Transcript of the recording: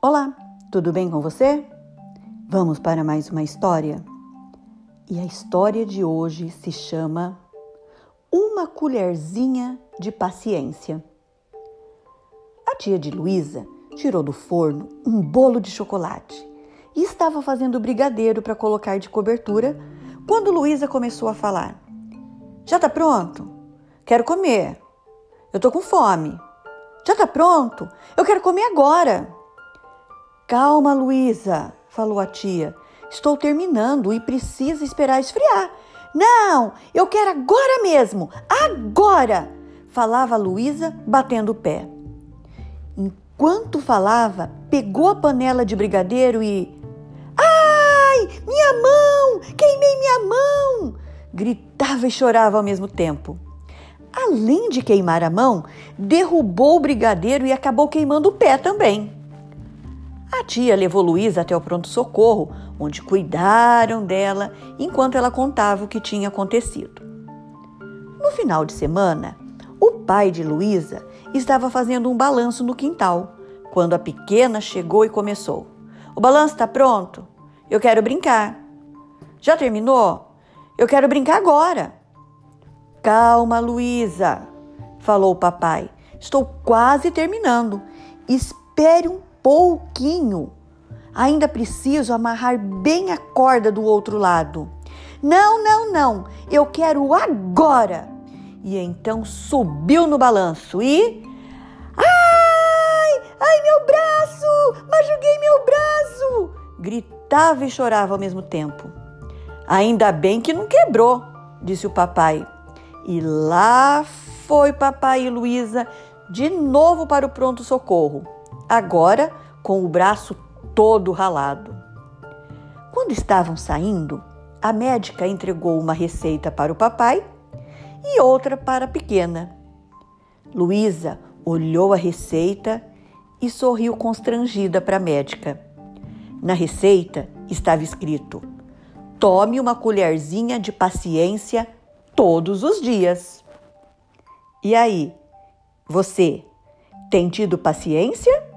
Olá, tudo bem com você? Vamos para mais uma história? E a história de hoje se chama Uma Colherzinha de Paciência. A tia de Luísa tirou do forno um bolo de chocolate e estava fazendo brigadeiro para colocar de cobertura quando Luísa começou a falar: Já tá pronto? Quero comer. Eu tô com fome. Já tá pronto? Eu quero comer agora. Calma, Luísa, falou a tia. Estou terminando e precisa esperar esfriar. Não, eu quero agora mesmo, agora! Falava Luísa, batendo o pé. Enquanto falava, pegou a panela de brigadeiro e. Ai, minha mão! Queimei minha mão! Gritava e chorava ao mesmo tempo. Além de queimar a mão, derrubou o brigadeiro e acabou queimando o pé também. A tia levou Luísa até o pronto-socorro, onde cuidaram dela enquanto ela contava o que tinha acontecido. No final de semana, o pai de Luísa estava fazendo um balanço no quintal, quando a pequena chegou e começou: O balanço está pronto? Eu quero brincar. Já terminou? Eu quero brincar agora. Calma, Luísa, falou o papai. Estou quase terminando. Espere um pouquinho. Ainda preciso amarrar bem a corda do outro lado. Não, não, não, eu quero agora. E então subiu no balanço e. Ai, ai, meu braço! Machuquei meu braço! Gritava e chorava ao mesmo tempo. Ainda bem que não quebrou, disse o papai. E lá foi papai e Luísa de novo para o pronto-socorro agora com o braço todo ralado. Quando estavam saindo, a médica entregou uma receita para o papai e outra para a pequena. Luísa olhou a receita e sorriu constrangida para a médica. Na receita estava escrito: tome uma colherzinha de paciência todos os dias. E aí, você tem tido paciência?